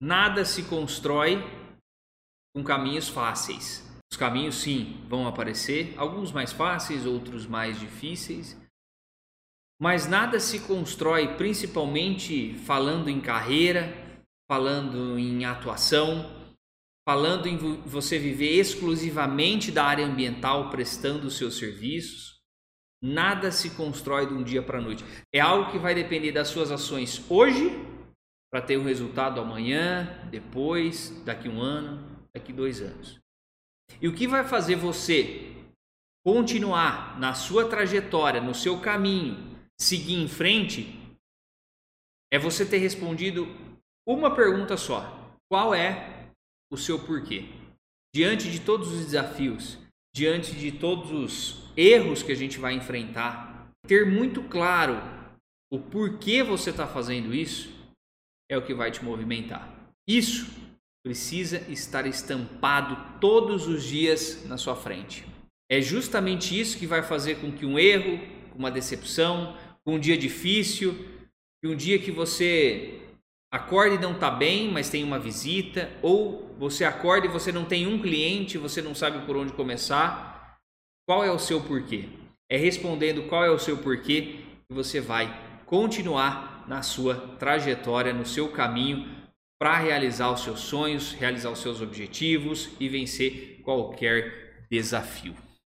Nada se constrói com caminhos fáceis. Os caminhos, sim, vão aparecer, alguns mais fáceis, outros mais difíceis. Mas nada se constrói, principalmente falando em carreira, falando em atuação, falando em você viver exclusivamente da área ambiental, prestando os seus serviços. Nada se constrói de um dia para a noite. É algo que vai depender das suas ações hoje, para ter um resultado amanhã, depois, daqui um ano, daqui dois anos. E o que vai fazer você continuar na sua trajetória, no seu caminho, seguir em frente, é você ter respondido uma pergunta só: qual é o seu porquê? Diante de todos os desafios, diante de todos os erros que a gente vai enfrentar, ter muito claro o porquê você está fazendo isso é o que vai te movimentar. Isso precisa estar estampado todos os dias na sua frente. É justamente isso que vai fazer com que um erro, uma decepção, um dia difícil, um dia que você acorde e não está bem, mas tem uma visita, ou você acorda e você não tem um cliente, você não sabe por onde começar, qual é o seu porquê? É respondendo qual é o seu porquê que você vai continuar na sua trajetória, no seu caminho para realizar os seus sonhos, realizar os seus objetivos e vencer qualquer desafio.